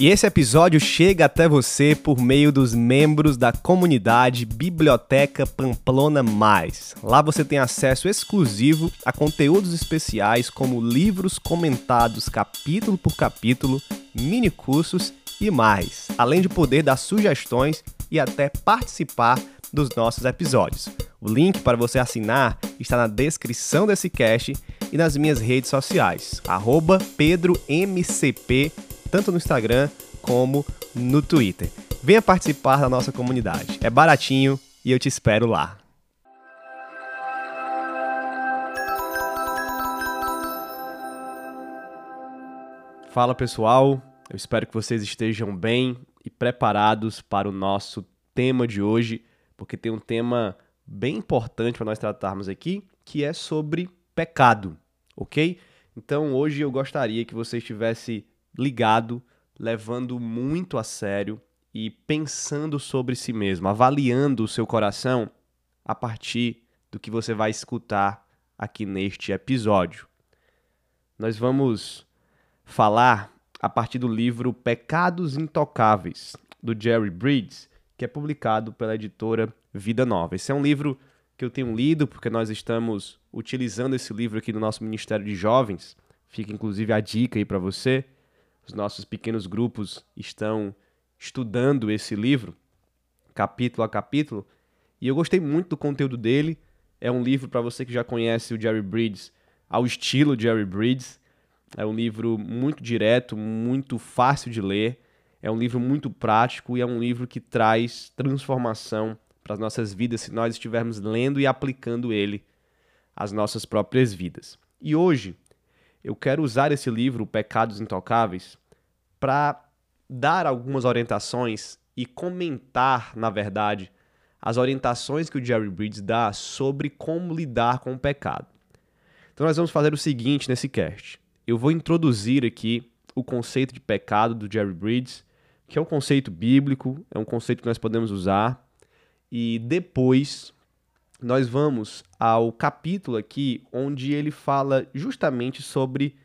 E esse episódio chega até você por meio dos membros da comunidade Biblioteca Pamplona Mais. Lá você tem acesso exclusivo a conteúdos especiais como livros comentados capítulo por capítulo, mini cursos e mais, além de poder dar sugestões e até participar dos nossos episódios. O link para você assinar está na descrição desse cast e nas minhas redes sociais, PedroMCP tanto no Instagram como no Twitter. Venha participar da nossa comunidade. É baratinho e eu te espero lá. Fala pessoal, eu espero que vocês estejam bem e preparados para o nosso tema de hoje, porque tem um tema bem importante para nós tratarmos aqui, que é sobre pecado, ok? Então hoje eu gostaria que você estivesse ligado, levando muito a sério e pensando sobre si mesmo, avaliando o seu coração a partir do que você vai escutar aqui neste episódio. Nós vamos falar a partir do livro Pecados Intocáveis, do Jerry Bridges, que é publicado pela editora Vida Nova. Esse é um livro que eu tenho lido porque nós estamos utilizando esse livro aqui no nosso Ministério de Jovens. Fica inclusive a dica aí para você. Os nossos pequenos grupos estão estudando esse livro, capítulo a capítulo, e eu gostei muito do conteúdo dele. É um livro para você que já conhece o Jerry Bridges, ao estilo Jerry Bridges. É um livro muito direto, muito fácil de ler. É um livro muito prático e é um livro que traz transformação para as nossas vidas se nós estivermos lendo e aplicando ele às nossas próprias vidas. E hoje eu quero usar esse livro, Pecados Intocáveis, para dar algumas orientações e comentar, na verdade, as orientações que o Jerry Bridges dá sobre como lidar com o pecado. Então nós vamos fazer o seguinte nesse cast. Eu vou introduzir aqui o conceito de pecado do Jerry Bridges, que é um conceito bíblico, é um conceito que nós podemos usar, e depois nós vamos ao capítulo aqui onde ele fala justamente sobre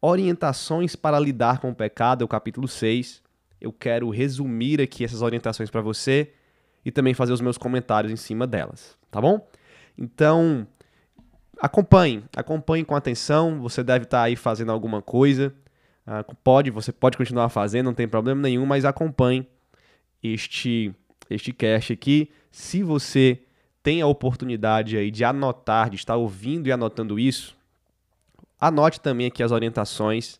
orientações para lidar com o pecado, é o capítulo 6. Eu quero resumir aqui essas orientações para você e também fazer os meus comentários em cima delas, tá bom? Então, acompanhe, acompanhe com atenção. Você deve estar tá aí fazendo alguma coisa. Uh, pode, você pode continuar fazendo, não tem problema nenhum, mas acompanhe este este cast aqui. Se você tem a oportunidade aí de anotar, de estar ouvindo e anotando isso, anote também aqui as orientações,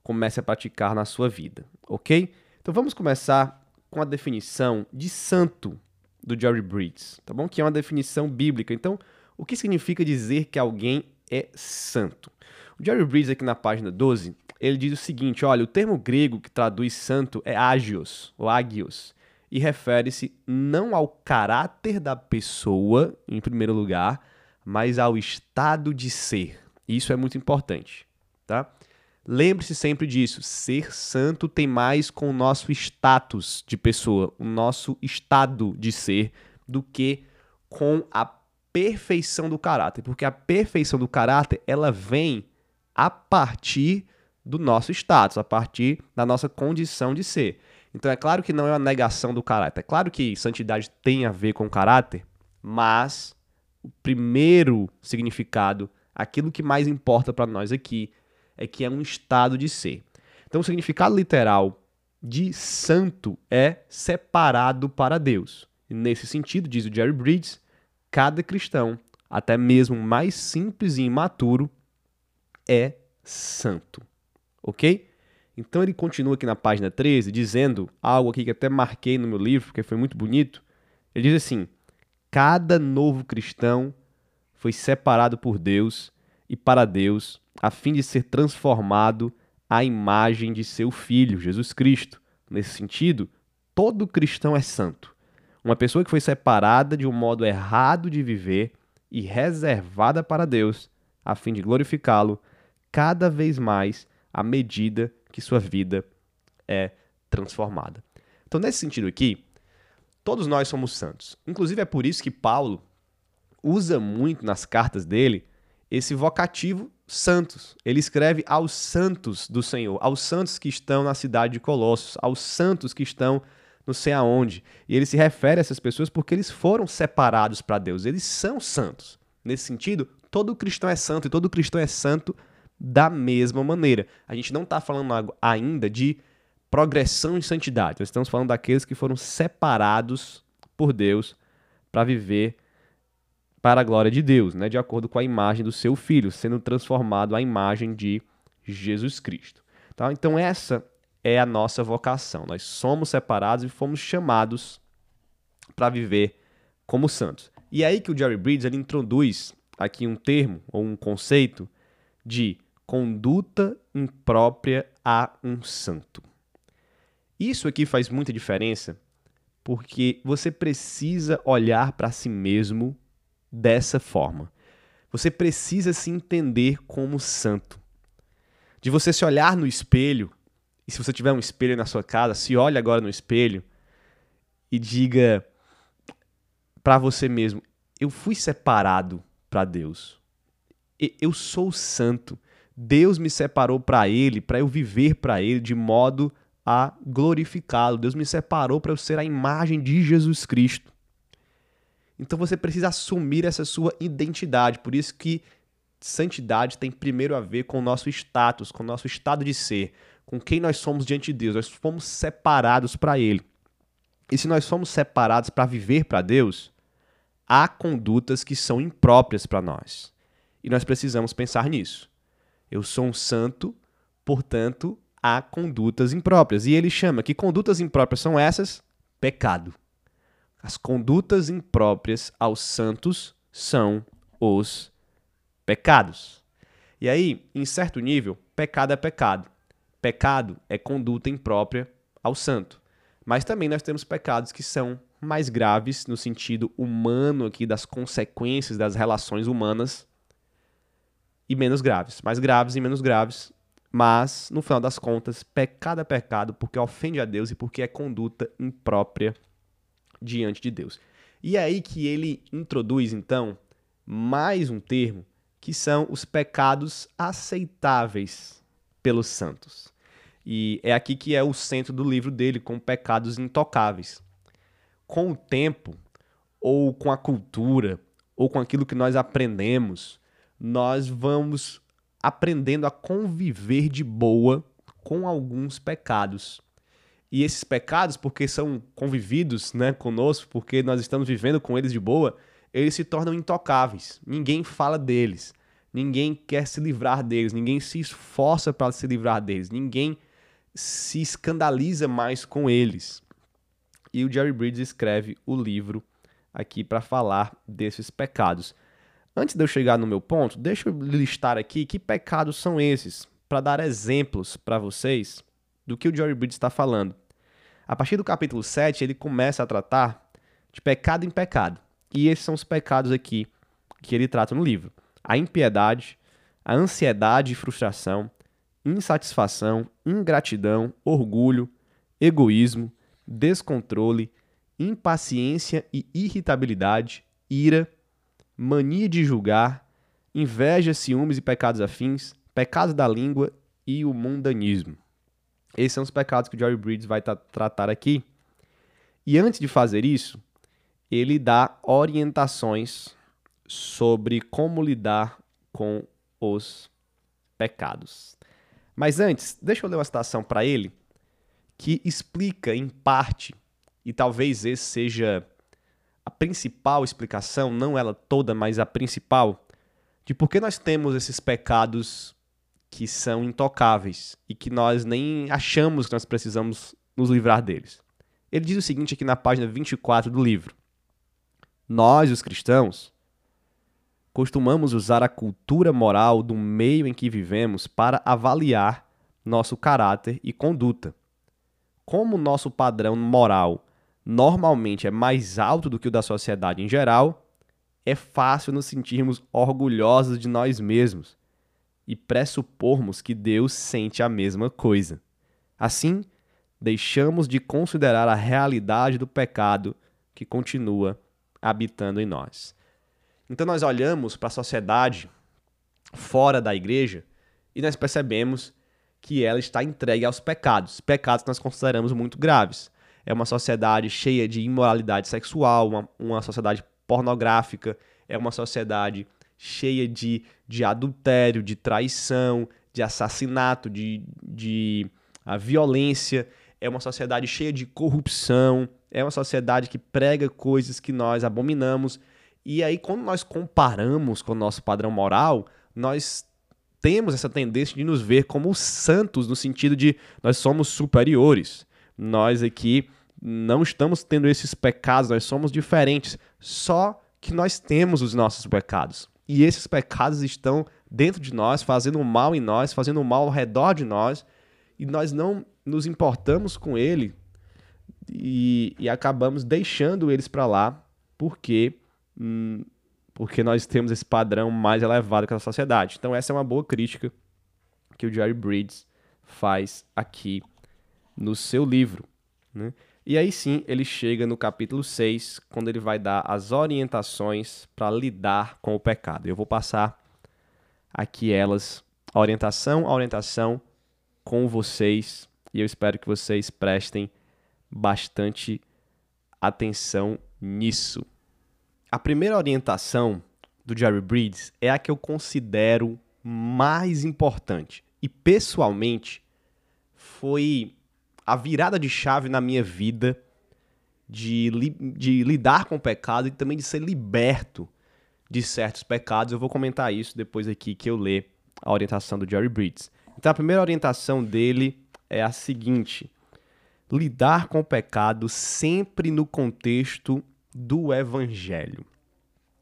comece a praticar na sua vida, ok? Então vamos começar com a definição de santo do Jerry Bridges, tá bom? Que é uma definição bíblica. Então, o que significa dizer que alguém é santo? O Jerry Bridges aqui na página 12, ele diz o seguinte, olha, o termo grego que traduz santo é agios, ou agios, e refere-se não ao caráter da pessoa, em primeiro lugar, mas ao estado de ser. Isso é muito importante, tá? Lembre-se sempre disso. Ser santo tem mais com o nosso status de pessoa, o nosso estado de ser, do que com a perfeição do caráter, porque a perfeição do caráter ela vem a partir do nosso status, a partir da nossa condição de ser. Então é claro que não é uma negação do caráter. É claro que santidade tem a ver com caráter, mas o primeiro significado, aquilo que mais importa para nós aqui, é que é um estado de ser. Então o significado literal de santo é separado para Deus. E nesse sentido, diz o Jerry Bridges, cada cristão, até mesmo mais simples e imaturo, é santo. Ok? Então ele continua aqui na página 13 dizendo algo aqui que até marquei no meu livro, porque foi muito bonito. Ele diz assim: Cada novo cristão foi separado por Deus e para Deus, a fim de ser transformado à imagem de seu filho, Jesus Cristo. Nesse sentido, todo cristão é santo. Uma pessoa que foi separada de um modo errado de viver e reservada para Deus, a fim de glorificá-lo cada vez mais à medida que sua vida é transformada. Então, nesse sentido aqui, todos nós somos santos. Inclusive, é por isso que Paulo usa muito nas cartas dele esse vocativo santos. Ele escreve aos santos do Senhor, aos santos que estão na cidade de Colossos, aos santos que estão não sei aonde. E ele se refere a essas pessoas porque eles foram separados para Deus. Eles são santos. Nesse sentido, todo cristão é santo e todo cristão é santo da mesma maneira. A gente não está falando ainda de progressão em santidade. Nós estamos falando daqueles que foram separados por Deus para viver para a glória de Deus, né? de acordo com a imagem do seu filho, sendo transformado à imagem de Jesus Cristo. Tá? Então, essa é a nossa vocação. Nós somos separados e fomos chamados para viver como santos. E é aí que o Jerry Bridges ele introduz aqui um termo ou um conceito de conduta imprópria a um santo. Isso aqui faz muita diferença porque você precisa olhar para si mesmo dessa forma. Você precisa se entender como santo. De você se olhar no espelho, e se você tiver um espelho na sua casa, se olhe agora no espelho e diga para você mesmo: eu fui separado para Deus. Eu sou santo. Deus me separou para ele, para eu viver para ele de modo a glorificá-lo. Deus me separou para eu ser a imagem de Jesus Cristo. Então você precisa assumir essa sua identidade. Por isso que santidade tem primeiro a ver com o nosso status, com o nosso estado de ser, com quem nós somos diante de Deus. Nós fomos separados para Ele. E se nós somos separados para viver para Deus, há condutas que são impróprias para nós. E nós precisamos pensar nisso. Eu sou um santo, portanto, há condutas impróprias. E ele chama que condutas impróprias são essas? Pecado. As condutas impróprias aos santos são os pecados. E aí, em certo nível, pecado é pecado. Pecado é conduta imprópria ao santo. Mas também nós temos pecados que são mais graves no sentido humano aqui das consequências das relações humanas e menos graves, mais graves e menos graves, mas no final das contas, pecado é pecado porque ofende a Deus e porque é conduta imprópria diante de Deus. E é aí que ele introduz então mais um termo que são os pecados aceitáveis pelos santos. E é aqui que é o centro do livro dele, com pecados intocáveis com o tempo, ou com a cultura, ou com aquilo que nós aprendemos, nós vamos aprendendo a conviver de boa com alguns pecados. E esses pecados, porque são convividos né, conosco, porque nós estamos vivendo com eles de boa, eles se tornam intocáveis. Ninguém fala deles. Ninguém quer se livrar deles. Ninguém se esforça para se livrar deles. Ninguém se escandaliza mais com eles e o Jerry Bridges escreve o livro aqui para falar desses pecados. Antes de eu chegar no meu ponto, deixa eu listar aqui que pecados são esses, para dar exemplos para vocês do que o Jerry Bridges está falando. A partir do capítulo 7, ele começa a tratar de pecado em pecado. E esses são os pecados aqui que ele trata no livro: a impiedade, a ansiedade e frustração, insatisfação, ingratidão, orgulho, egoísmo, descontrole, impaciência e irritabilidade, ira, mania de julgar, inveja, ciúmes e pecados afins, pecados da língua e o mundanismo. Esses são os pecados que o Jerry Bridges vai tratar aqui. E antes de fazer isso, ele dá orientações sobre como lidar com os pecados. Mas antes, deixa eu ler uma citação para ele que explica em parte, e talvez esse seja a principal explicação, não ela toda, mas a principal, de por que nós temos esses pecados que são intocáveis e que nós nem achamos que nós precisamos nos livrar deles. Ele diz o seguinte aqui na página 24 do livro: Nós, os cristãos, costumamos usar a cultura moral do meio em que vivemos para avaliar nosso caráter e conduta como nosso padrão moral normalmente é mais alto do que o da sociedade em geral, é fácil nos sentirmos orgulhosos de nós mesmos e pressupormos que Deus sente a mesma coisa. Assim, deixamos de considerar a realidade do pecado que continua habitando em nós. Então, nós olhamos para a sociedade fora da igreja e nós percebemos que ela está entregue aos pecados, pecados que nós consideramos muito graves. É uma sociedade cheia de imoralidade sexual, uma, uma sociedade pornográfica, é uma sociedade cheia de, de adultério, de traição, de assassinato, de, de a violência, é uma sociedade cheia de corrupção, é uma sociedade que prega coisas que nós abominamos. E aí, quando nós comparamos com o nosso padrão moral, nós temos essa tendência de nos ver como santos, no sentido de nós somos superiores. Nós aqui não estamos tendo esses pecados, nós somos diferentes. Só que nós temos os nossos pecados. E esses pecados estão dentro de nós, fazendo mal em nós, fazendo mal ao redor de nós, e nós não nos importamos com ele e, e acabamos deixando eles para lá porque hum, porque nós temos esse padrão mais elevado que a sociedade. Então essa é uma boa crítica que o Jerry Bridges faz aqui no seu livro. Né? E aí sim ele chega no capítulo 6, quando ele vai dar as orientações para lidar com o pecado. Eu vou passar aqui elas, orientação, a orientação com vocês, e eu espero que vocês prestem bastante atenção nisso. A primeira orientação do Jerry Bridges é a que eu considero mais importante. E pessoalmente foi a virada de chave na minha vida de, li de lidar com o pecado e também de ser liberto de certos pecados. Eu vou comentar isso depois aqui que eu ler a orientação do Jerry Bridges. Então a primeira orientação dele é a seguinte: lidar com o pecado sempre no contexto do Evangelho.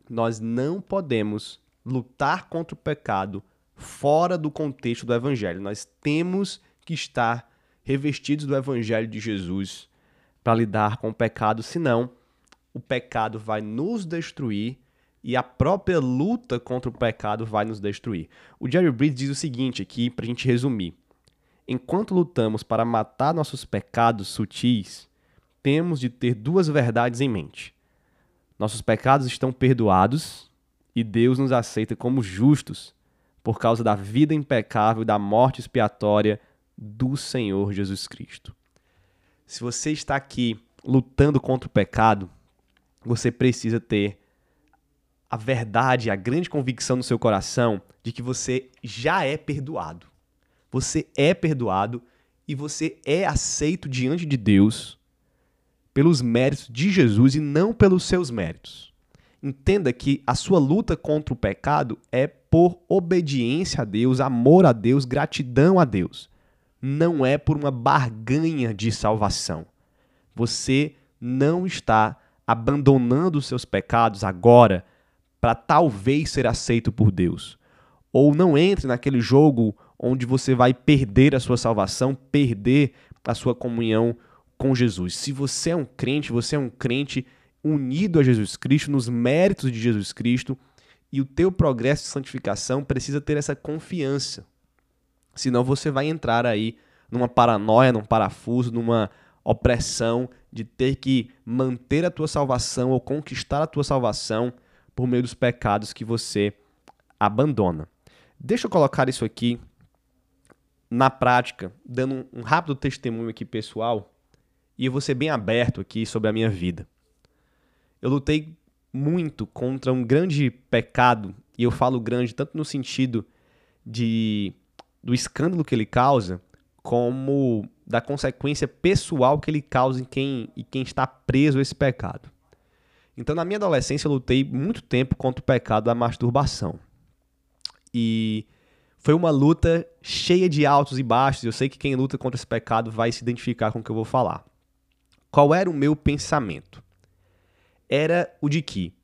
Nós não podemos lutar contra o pecado fora do contexto do Evangelho. Nós temos que estar revestidos do Evangelho de Jesus para lidar com o pecado, senão o pecado vai nos destruir e a própria luta contra o pecado vai nos destruir. O Jerry Bridges diz o seguinte aqui, para a gente resumir. Enquanto lutamos para matar nossos pecados sutis, temos de ter duas verdades em mente. Nossos pecados estão perdoados e Deus nos aceita como justos por causa da vida impecável, da morte expiatória do Senhor Jesus Cristo. Se você está aqui lutando contra o pecado, você precisa ter a verdade, a grande convicção no seu coração de que você já é perdoado. Você é perdoado e você é aceito diante de Deus pelos méritos de Jesus e não pelos seus méritos. Entenda que a sua luta contra o pecado é por obediência a Deus, amor a Deus, gratidão a Deus. Não é por uma barganha de salvação. Você não está abandonando os seus pecados agora para talvez ser aceito por Deus. Ou não entre naquele jogo onde você vai perder a sua salvação, perder a sua comunhão com Jesus. Se você é um crente, você é um crente unido a Jesus Cristo, nos méritos de Jesus Cristo, e o teu progresso de santificação precisa ter essa confiança. Senão você vai entrar aí numa paranoia, num parafuso, numa opressão de ter que manter a tua salvação ou conquistar a tua salvação por meio dos pecados que você abandona. Deixa eu colocar isso aqui na prática, dando um rápido testemunho aqui pessoal e eu vou ser bem aberto aqui sobre a minha vida. Eu lutei muito contra um grande pecado, e eu falo grande tanto no sentido de do escândalo que ele causa, como da consequência pessoal que ele causa em quem, em quem está preso a esse pecado. Então, na minha adolescência, eu lutei muito tempo contra o pecado da masturbação. E foi uma luta cheia de altos e baixos. Eu sei que quem luta contra esse pecado vai se identificar com o que eu vou falar. Qual era o meu pensamento? Era o de que,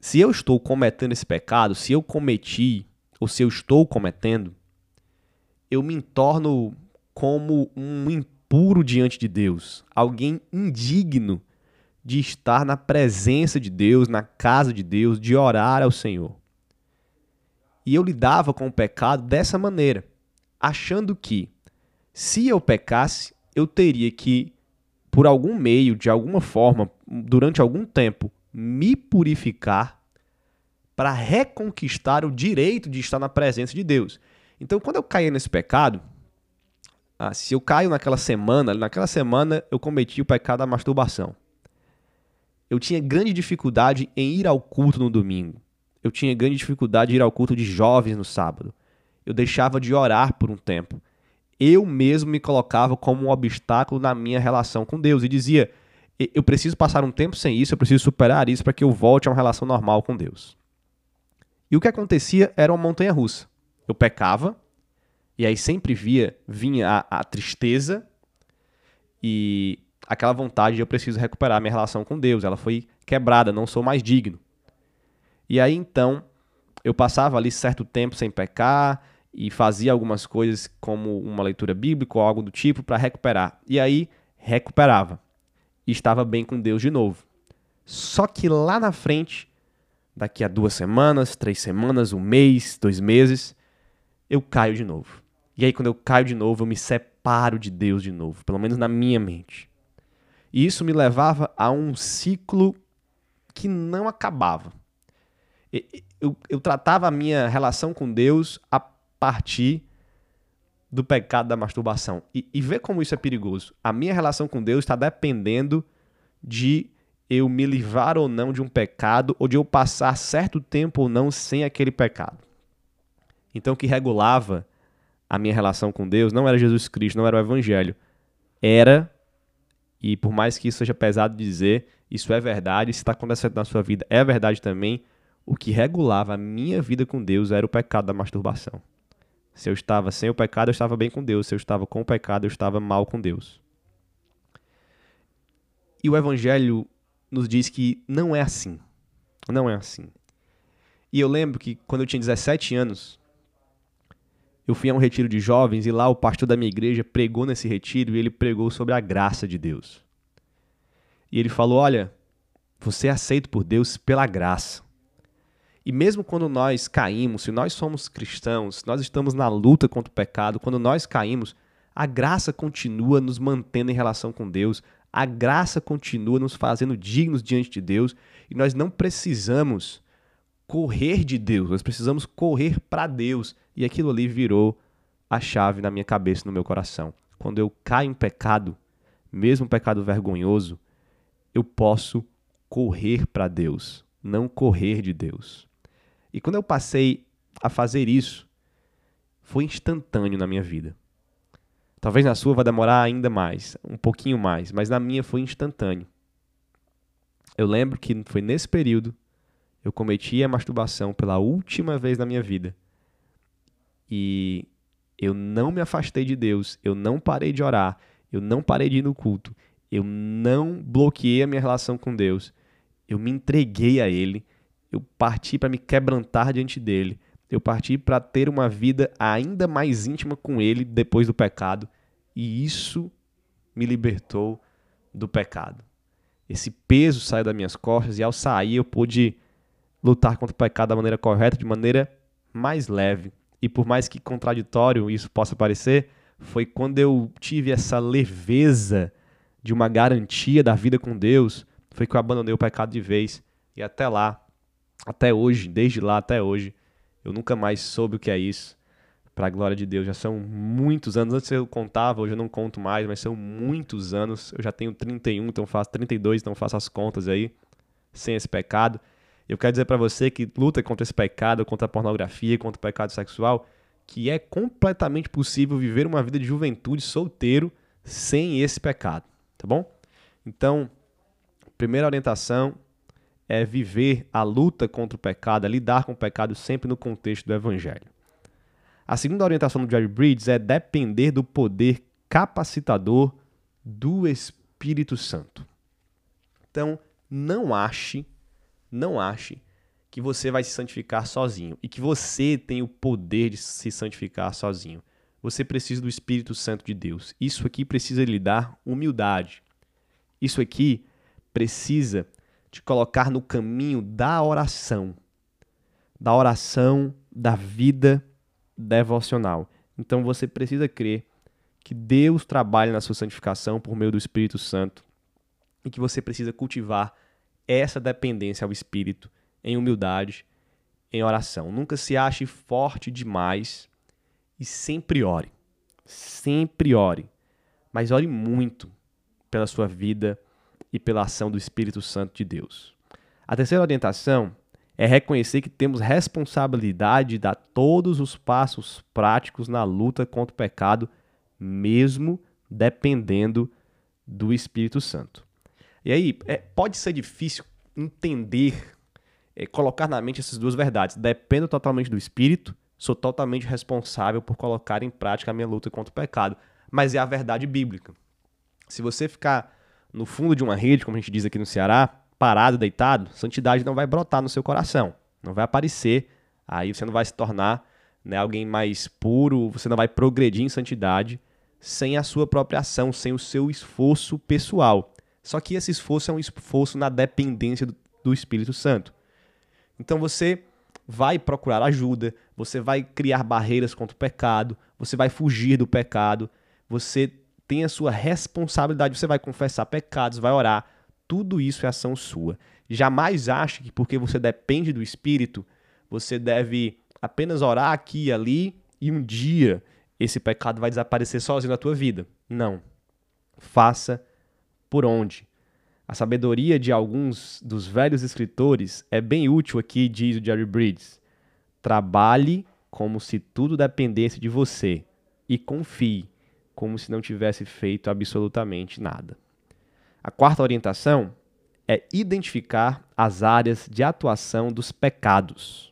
se eu estou cometendo esse pecado, se eu cometi, ou se eu estou cometendo, eu me torno como um impuro diante de Deus, alguém indigno de estar na presença de Deus, na casa de Deus, de orar ao Senhor. E eu lidava com o pecado dessa maneira, achando que se eu pecasse, eu teria que, por algum meio, de alguma forma, durante algum tempo, me purificar para reconquistar o direito de estar na presença de Deus. Então, quando eu caía nesse pecado, ah, se eu caio naquela semana, naquela semana eu cometi o pecado da masturbação. Eu tinha grande dificuldade em ir ao culto no domingo. Eu tinha grande dificuldade em ir ao culto de jovens no sábado. Eu deixava de orar por um tempo. Eu mesmo me colocava como um obstáculo na minha relação com Deus e dizia: eu preciso passar um tempo sem isso, eu preciso superar isso para que eu volte a uma relação normal com Deus. E o que acontecia era uma montanha russa. Eu pecava, e aí sempre via, vinha a, a tristeza e aquela vontade de eu preciso recuperar minha relação com Deus. Ela foi quebrada, não sou mais digno. E aí então eu passava ali certo tempo sem pecar e fazia algumas coisas como uma leitura bíblica ou algo do tipo para recuperar. E aí recuperava e estava bem com Deus de novo. Só que lá na frente, daqui a duas semanas, três semanas, um mês, dois meses, eu caio de novo. E aí, quando eu caio de novo, eu me separo de Deus de novo, pelo menos na minha mente. E isso me levava a um ciclo que não acabava. Eu, eu tratava a minha relação com Deus a partir do pecado da masturbação. E, e vê como isso é perigoso. A minha relação com Deus está dependendo de eu me livrar ou não de um pecado, ou de eu passar certo tempo ou não sem aquele pecado. Então, o que regulava a minha relação com Deus não era Jesus Cristo, não era o Evangelho. Era, e por mais que isso seja pesado dizer, isso é verdade, se está acontecendo na sua vida, é verdade também. O que regulava a minha vida com Deus era o pecado da masturbação. Se eu estava sem o pecado, eu estava bem com Deus. Se eu estava com o pecado, eu estava mal com Deus. E o Evangelho nos diz que não é assim. Não é assim. E eu lembro que quando eu tinha 17 anos, eu fui a um retiro de jovens e lá o pastor da minha igreja pregou nesse retiro e ele pregou sobre a graça de Deus. E ele falou: Olha, você é aceito por Deus pela graça. E mesmo quando nós caímos, se nós somos cristãos, se nós estamos na luta contra o pecado, quando nós caímos, a graça continua nos mantendo em relação com Deus, a graça continua nos fazendo dignos diante de Deus e nós não precisamos correr de Deus, nós precisamos correr para Deus. E aquilo ali virou a chave na minha cabeça, no meu coração. Quando eu caio em pecado, mesmo um pecado vergonhoso, eu posso correr para Deus, não correr de Deus. E quando eu passei a fazer isso, foi instantâneo na minha vida. Talvez na sua vai demorar ainda mais, um pouquinho mais, mas na minha foi instantâneo. Eu lembro que foi nesse período eu cometi a masturbação pela última vez na minha vida. E eu não me afastei de Deus, eu não parei de orar, eu não parei de ir no culto, eu não bloqueei a minha relação com Deus. Eu me entreguei a Ele, eu parti para me quebrantar diante dele, eu parti para ter uma vida ainda mais íntima com Ele depois do pecado, e isso me libertou do pecado. Esse peso saiu das minhas costas e ao sair eu pude lutar contra o pecado da maneira correta, de maneira mais leve. E por mais que contraditório isso possa parecer, foi quando eu tive essa leveza de uma garantia da vida com Deus, foi que eu abandonei o pecado de vez. E até lá, até hoje, desde lá até hoje, eu nunca mais soube o que é isso. Para a glória de Deus, já são muitos anos. Antes eu contava, hoje eu não conto mais, mas são muitos anos. Eu já tenho 31, então faço 32, então faço as contas aí, sem esse pecado. Eu quero dizer para você que luta contra esse pecado, contra a pornografia, contra o pecado sexual, que é completamente possível viver uma vida de juventude solteiro sem esse pecado, tá bom? Então, primeira orientação é viver a luta contra o pecado, é lidar com o pecado sempre no contexto do evangelho. A segunda orientação do Jerry Bridges é depender do poder capacitador do Espírito Santo. Então, não ache não ache que você vai se santificar sozinho e que você tem o poder de se santificar sozinho. você precisa do Espírito Santo de Deus. Isso aqui precisa lhe dar humildade. Isso aqui precisa te colocar no caminho da oração, da oração, da vida devocional. Então você precisa crer que Deus trabalha na sua santificação por meio do Espírito Santo e que você precisa cultivar essa dependência ao Espírito em humildade, em oração. Nunca se ache forte demais e sempre ore. Sempre ore. Mas ore muito pela sua vida e pela ação do Espírito Santo de Deus. A terceira orientação é reconhecer que temos responsabilidade de dar todos os passos práticos na luta contra o pecado, mesmo dependendo do Espírito Santo. E aí, é, pode ser difícil entender, é, colocar na mente essas duas verdades. Dependo totalmente do Espírito, sou totalmente responsável por colocar em prática a minha luta contra o pecado. Mas é a verdade bíblica. Se você ficar no fundo de uma rede, como a gente diz aqui no Ceará, parado, deitado, santidade não vai brotar no seu coração, não vai aparecer. Aí você não vai se tornar né, alguém mais puro, você não vai progredir em santidade sem a sua própria ação, sem o seu esforço pessoal. Só que esse esforço é um esforço na dependência do, do Espírito Santo. Então você vai procurar ajuda, você vai criar barreiras contra o pecado, você vai fugir do pecado, você tem a sua responsabilidade, você vai confessar pecados, vai orar. Tudo isso é ação sua. Jamais ache que porque você depende do Espírito, você deve apenas orar aqui e ali e um dia esse pecado vai desaparecer sozinho da tua vida. Não. Faça por onde. A sabedoria de alguns dos velhos escritores é bem útil aqui, diz o Jerry Bridges. Trabalhe como se tudo dependesse de você e confie como se não tivesse feito absolutamente nada. A quarta orientação é identificar as áreas de atuação dos pecados.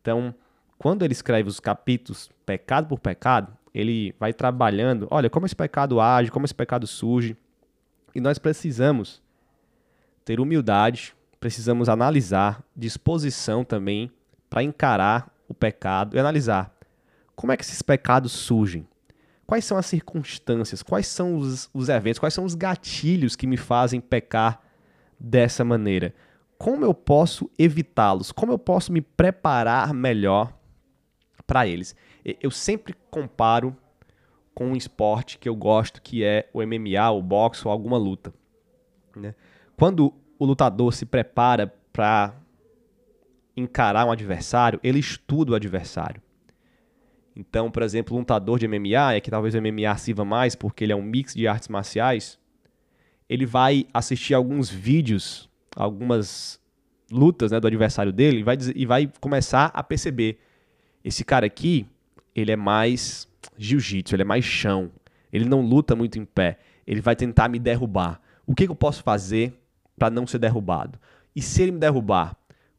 Então, quando ele escreve os capítulos pecado por pecado, ele vai trabalhando, olha, como esse pecado age, como esse pecado surge. E nós precisamos ter humildade, precisamos analisar, disposição também para encarar o pecado e analisar como é que esses pecados surgem. Quais são as circunstâncias? Quais são os, os eventos? Quais são os gatilhos que me fazem pecar dessa maneira? Como eu posso evitá-los? Como eu posso me preparar melhor para eles? Eu sempre comparo com um esporte que eu gosto, que é o MMA, o boxe ou alguma luta. Né? Quando o lutador se prepara para encarar um adversário, ele estuda o adversário. Então, por exemplo, um lutador de MMA, é que talvez o MMA sirva mais porque ele é um mix de artes marciais, ele vai assistir alguns vídeos, algumas lutas né, do adversário dele e vai, e vai começar a perceber: esse cara aqui, ele é mais jiu-jitsu, ele é mais chão, ele não luta muito em pé, ele vai tentar me derrubar. O que, que eu posso fazer para não ser derrubado? E se ele me derrubar,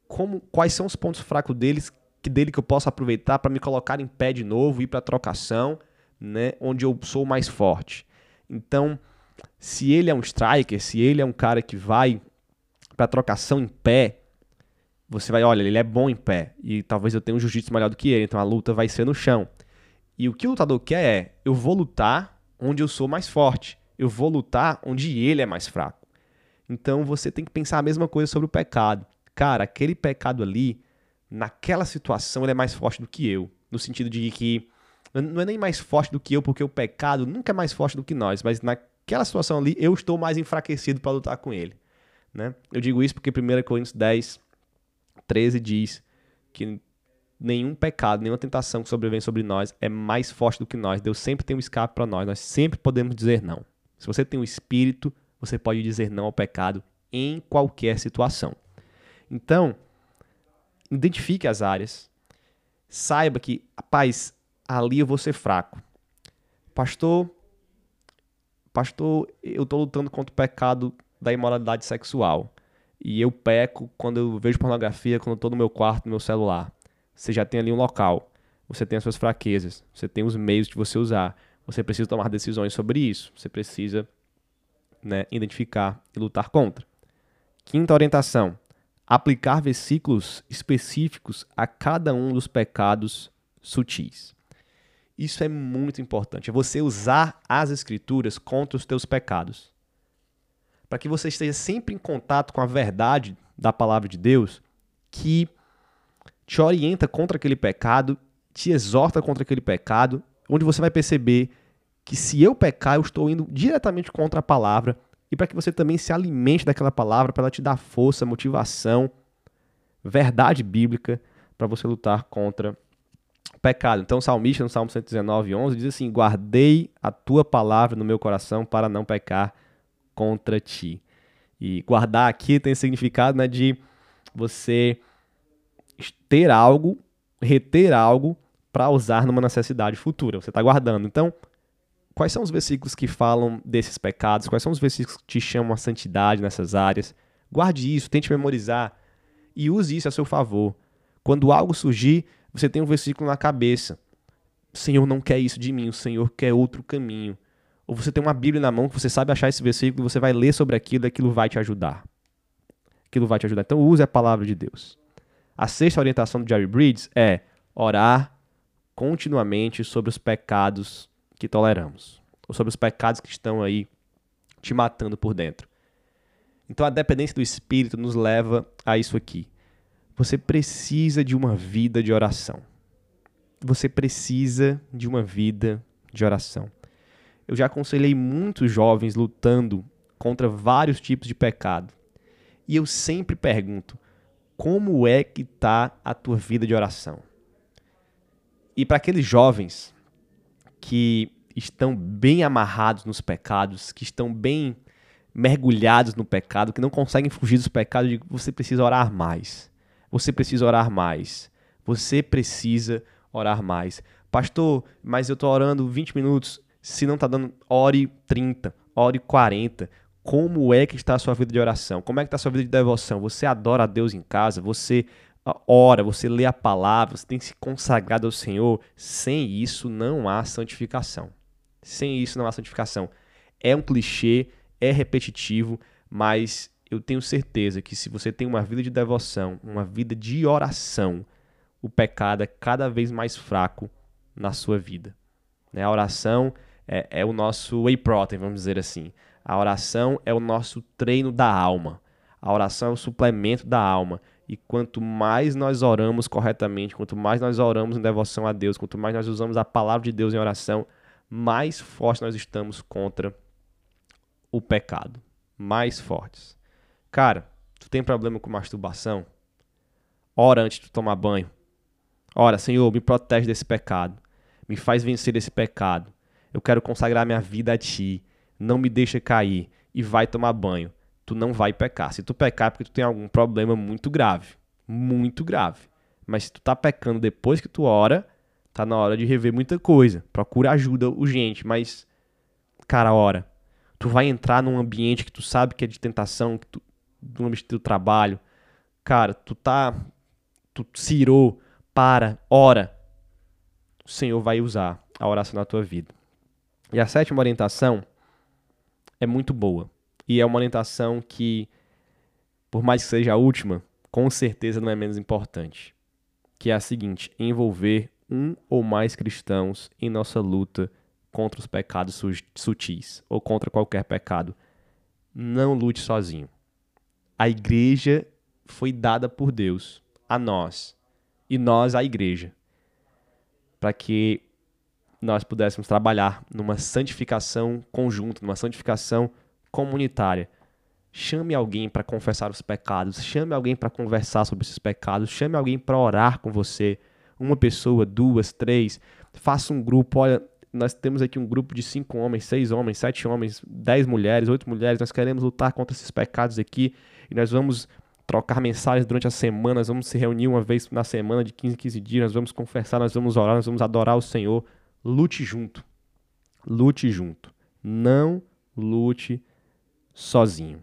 como, quais são os pontos fracos deles que dele que eu possa aproveitar para me colocar em pé de novo, ir para trocação, né, onde eu sou mais forte. Então, se ele é um striker, se ele é um cara que vai para trocação em pé, você vai, olha, ele é bom em pé e talvez eu tenha um jiu-jitsu melhor do que ele, então a luta vai ser no chão. E o que o lutador quer é, eu vou lutar onde eu sou mais forte, eu vou lutar onde ele é mais fraco. Então você tem que pensar a mesma coisa sobre o pecado. Cara, aquele pecado ali naquela situação ele é mais forte do que eu. No sentido de que não é nem mais forte do que eu, porque o pecado nunca é mais forte do que nós, mas naquela situação ali eu estou mais enfraquecido para lutar com ele. Né? Eu digo isso porque 1 Coríntios 10, 13 diz que nenhum pecado, nenhuma tentação que sobrevém sobre nós é mais forte do que nós. Deus sempre tem um escape para nós, nós sempre podemos dizer não. Se você tem o um espírito, você pode dizer não ao pecado em qualquer situação. Então, identifique as áreas, saiba que, rapaz, ali eu vou ser fraco. Pastor, pastor, eu estou lutando contra o pecado da imoralidade sexual. E eu peco quando eu vejo pornografia, quando eu estou no meu quarto, no meu celular. Você já tem ali um local. Você tem as suas fraquezas. Você tem os meios de você usar. Você precisa tomar decisões sobre isso. Você precisa né, identificar e lutar contra. Quinta orientação: aplicar versículos específicos a cada um dos pecados sutis. Isso é muito importante. É você usar as escrituras contra os teus pecados. Para que você esteja sempre em contato com a verdade da palavra de Deus, que te orienta contra aquele pecado, te exorta contra aquele pecado, onde você vai perceber que se eu pecar, eu estou indo diretamente contra a palavra, e para que você também se alimente daquela palavra, para ela te dar força, motivação, verdade bíblica, para você lutar contra o pecado. Então, o salmista, no Salmo 119, 11, diz assim: Guardei a tua palavra no meu coração para não pecar contra ti. E guardar aqui tem significado né, de você ter algo, reter algo para usar numa necessidade futura. Você está guardando. Então, quais são os versículos que falam desses pecados? Quais são os versículos que te chamam a santidade nessas áreas? Guarde isso, tente memorizar e use isso a seu favor. Quando algo surgir, você tem um versículo na cabeça. O Senhor não quer isso de mim, o Senhor quer outro caminho. Ou você tem uma Bíblia na mão que você sabe achar esse versículo, você vai ler sobre aquilo e aquilo vai te ajudar. Aquilo vai te ajudar. Então use a palavra de Deus. A sexta orientação do Jerry Bridges é orar continuamente sobre os pecados que toleramos, ou sobre os pecados que estão aí te matando por dentro. Então a dependência do Espírito nos leva a isso aqui. Você precisa de uma vida de oração. Você precisa de uma vida de oração. Eu já aconselhei muitos jovens lutando contra vários tipos de pecado. E eu sempre pergunto: como é que está a tua vida de oração? E para aqueles jovens que estão bem amarrados nos pecados, que estão bem mergulhados no pecado, que não conseguem fugir dos pecados, você precisa orar mais. Você precisa orar mais. Você precisa orar mais. Pastor, mas eu estou orando 20 minutos. Se não está dando, ore 30, ore 40. Como é que está a sua vida de oração? Como é que está a sua vida de devoção? Você adora a Deus em casa? Você ah, ora, você lê a palavra, você tem se consagrado ao Senhor? Sem isso não há santificação. Sem isso não há santificação. É um clichê, é repetitivo, mas eu tenho certeza que se você tem uma vida de devoção, uma vida de oração, o pecado é cada vez mais fraco na sua vida. Né? A oração é, é o nosso whey protein, vamos dizer assim. A oração é o nosso treino da alma. A oração é o suplemento da alma. E quanto mais nós oramos corretamente, quanto mais nós oramos em devoção a Deus, quanto mais nós usamos a palavra de Deus em oração, mais fortes nós estamos contra o pecado. Mais fortes. Cara, tu tem problema com masturbação? Ora antes de tomar banho. Ora, Senhor, me protege desse pecado. Me faz vencer desse pecado. Eu quero consagrar minha vida a ti. Não me deixa cair. E vai tomar banho. Tu não vai pecar. Se tu pecar é porque tu tem algum problema muito grave. Muito grave. Mas se tu tá pecando depois que tu ora, tá na hora de rever muita coisa. Procura ajuda urgente. Mas, cara, ora. Tu vai entrar num ambiente que tu sabe que é de tentação, que tu, no ambiente do trabalho. Cara, tu tá. Tu cirou, para, ora. O Senhor vai usar a oração na tua vida. E a sétima orientação é muito boa. E é uma orientação que, por mais que seja a última, com certeza não é menos importante. Que é a seguinte: envolver um ou mais cristãos em nossa luta contra os pecados sutis ou contra qualquer pecado. Não lute sozinho a igreja foi dada por Deus a nós e nós à igreja, para que nós pudéssemos trabalhar numa santificação conjunta, numa santificação comunitária. Chame alguém para confessar os pecados, chame alguém para conversar sobre esses pecados, chame alguém para orar com você. Uma pessoa, duas, três. Faça um grupo. Olha, nós temos aqui um grupo de cinco homens, seis homens, sete homens, dez mulheres, oito mulheres. Nós queremos lutar contra esses pecados aqui e nós vamos trocar mensagens durante a semana, nós vamos se reunir uma vez na semana de 15 em 15 dias, nós vamos confessar, nós vamos orar, nós vamos adorar o Senhor. Lute junto. Lute junto. Não lute sozinho.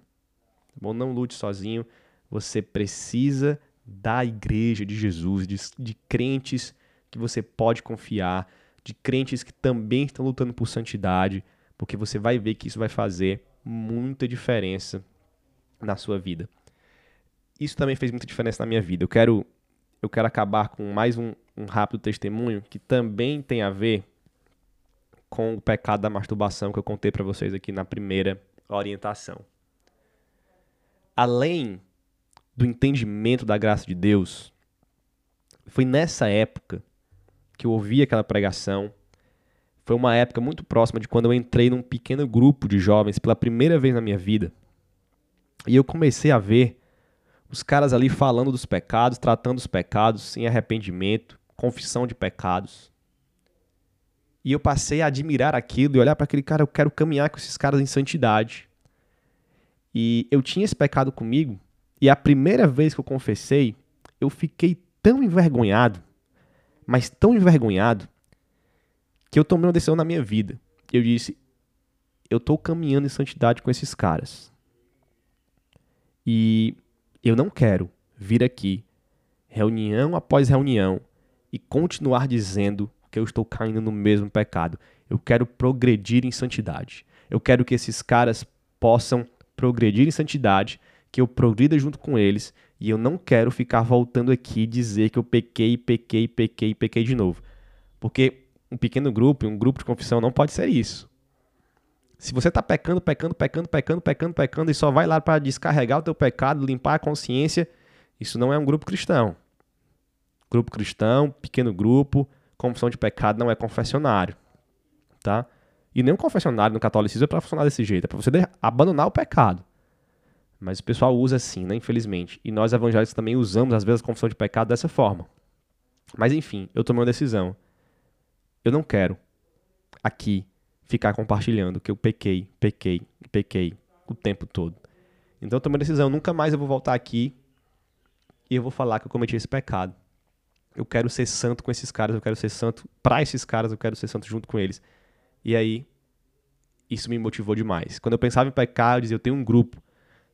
Tá bom? Não lute sozinho. Você precisa da igreja de Jesus, de, de crentes que você pode confiar, de crentes que também estão lutando por santidade, porque você vai ver que isso vai fazer muita diferença na sua vida. Isso também fez muita diferença na minha vida. Eu quero, eu quero acabar com mais um, um rápido testemunho que também tem a ver com o pecado da masturbação que eu contei para vocês aqui na primeira orientação. Além do entendimento da graça de Deus, foi nessa época que eu ouvi aquela pregação. Foi uma época muito próxima de quando eu entrei num pequeno grupo de jovens pela primeira vez na minha vida. E eu comecei a ver os caras ali falando dos pecados, tratando os pecados sem arrependimento, confissão de pecados. E eu passei a admirar aquilo e olhar para aquele cara, eu quero caminhar com esses caras em santidade. E eu tinha esse pecado comigo, e a primeira vez que eu confessei, eu fiquei tão envergonhado, mas tão envergonhado, que eu tomei uma decisão na minha vida. Eu disse: eu estou caminhando em santidade com esses caras. E eu não quero vir aqui, reunião após reunião, e continuar dizendo eu estou caindo no mesmo pecado. Eu quero progredir em santidade. Eu quero que esses caras possam progredir em santidade, que eu progrida junto com eles, e eu não quero ficar voltando aqui e dizer que eu pequei, pequei, pequei, pequei de novo. Porque um pequeno grupo, um grupo de confissão não pode ser isso. Se você está pecando, pecando, pecando, pecando, pecando, pecando e só vai lá para descarregar o teu pecado, limpar a consciência, isso não é um grupo cristão. Grupo cristão, pequeno grupo, confissão de pecado não é confessionário, tá? E nem um confessionário no catolicismo é para funcionar desse jeito, é para você abandonar o pecado. Mas o pessoal usa assim, né, infelizmente. E nós evangélicos também usamos às vezes a confissão de pecado dessa forma. Mas enfim, eu tomei uma decisão. Eu não quero aqui ficar compartilhando que eu pequei, pequei, pequei o tempo todo. Então eu tomei uma decisão, nunca mais eu vou voltar aqui e eu vou falar que eu cometi esse pecado. Eu quero ser santo com esses caras, eu quero ser santo para esses caras, eu quero ser santo junto com eles. E aí, isso me motivou demais. Quando eu pensava em pecar, eu dizia, eu tenho um grupo,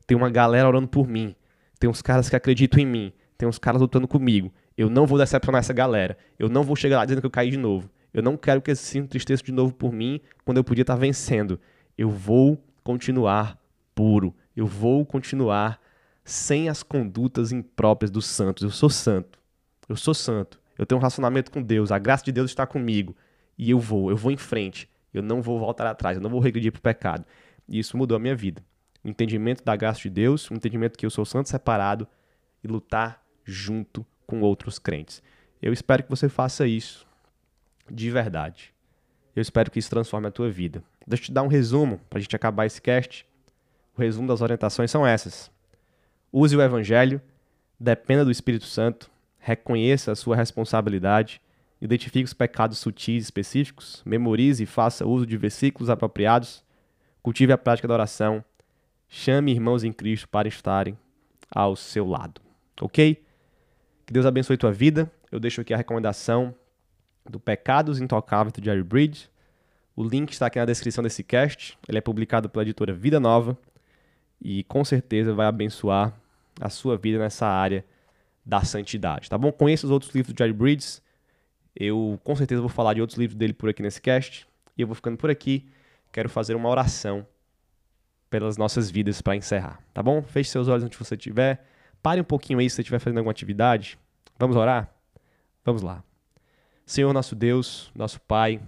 tem uma galera orando por mim, tem uns caras que acreditam em mim, tem uns caras lutando comigo. Eu não vou decepcionar essa galera. Eu não vou chegar lá dizendo que eu caí de novo. Eu não quero que eles se entristeçam de novo por mim quando eu podia estar vencendo. Eu vou continuar puro. Eu vou continuar sem as condutas impróprias dos santos. Eu sou santo. Eu sou santo. Eu tenho um relacionamento com Deus. A graça de Deus está comigo. E eu vou, eu vou em frente. Eu não vou voltar atrás. Eu não vou regredir para o pecado. E isso mudou a minha vida. O entendimento da graça de Deus, o entendimento que eu sou santo separado e lutar junto com outros crentes. Eu espero que você faça isso de verdade. Eu espero que isso transforme a tua vida. Deixa eu te dar um resumo para a gente acabar esse cast. O resumo das orientações são essas. Use o Evangelho, dependa do Espírito Santo, reconheça a sua responsabilidade, identifique os pecados sutis específicos, memorize e faça uso de versículos apropriados, cultive a prática da oração, chame irmãos em Cristo para estarem ao seu lado. Ok? Que Deus abençoe tua vida. Eu deixo aqui a recomendação do Pecados Intocáveis do Jerry Bridge. O link está aqui na descrição desse cast. Ele é publicado pela editora Vida Nova e com certeza vai abençoar a sua vida nessa área da santidade, tá bom? Conheça os outros livros do Jerry Bridges. Eu com certeza vou falar de outros livros dele por aqui nesse cast. E eu vou ficando por aqui. Quero fazer uma oração pelas nossas vidas para encerrar, tá bom? Feche seus olhos onde você estiver. Pare um pouquinho aí se você estiver fazendo alguma atividade. Vamos orar? Vamos lá. Senhor nosso Deus, nosso Pai,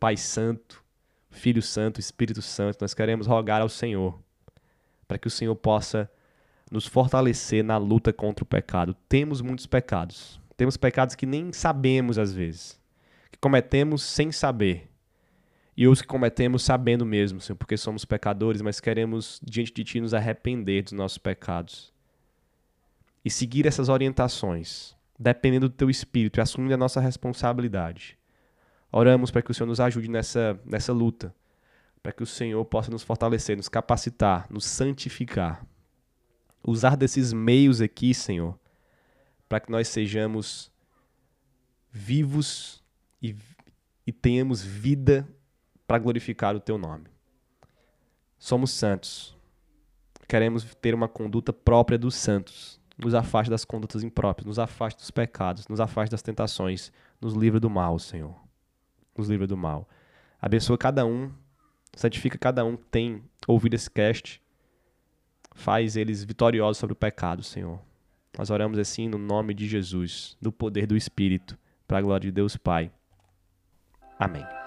Pai Santo, Filho Santo, Espírito Santo, nós queremos rogar ao Senhor para que o Senhor possa nos fortalecer na luta contra o pecado. Temos muitos pecados. Temos pecados que nem sabemos às vezes, que cometemos sem saber. E os que cometemos sabendo mesmo, Senhor, porque somos pecadores, mas queremos diante de Ti nos arrepender dos nossos pecados. E seguir essas orientações dependendo do teu espírito e assumindo a nossa responsabilidade. Oramos para que o Senhor nos ajude nessa, nessa luta, para que o Senhor possa nos fortalecer, nos capacitar, nos santificar. Usar desses meios aqui, Senhor, para que nós sejamos vivos e, e tenhamos vida para glorificar o teu nome. Somos santos. Queremos ter uma conduta própria dos santos nos afaste das condutas impróprias, nos afaste dos pecados, nos afaste das tentações, nos livre do mal, Senhor. Nos livre do mal. Abençoa cada um, santifica cada um que tem ouvido esse cast, faz eles vitoriosos sobre o pecado, Senhor. Nós oramos assim no nome de Jesus, no poder do Espírito, para a glória de Deus Pai. Amém.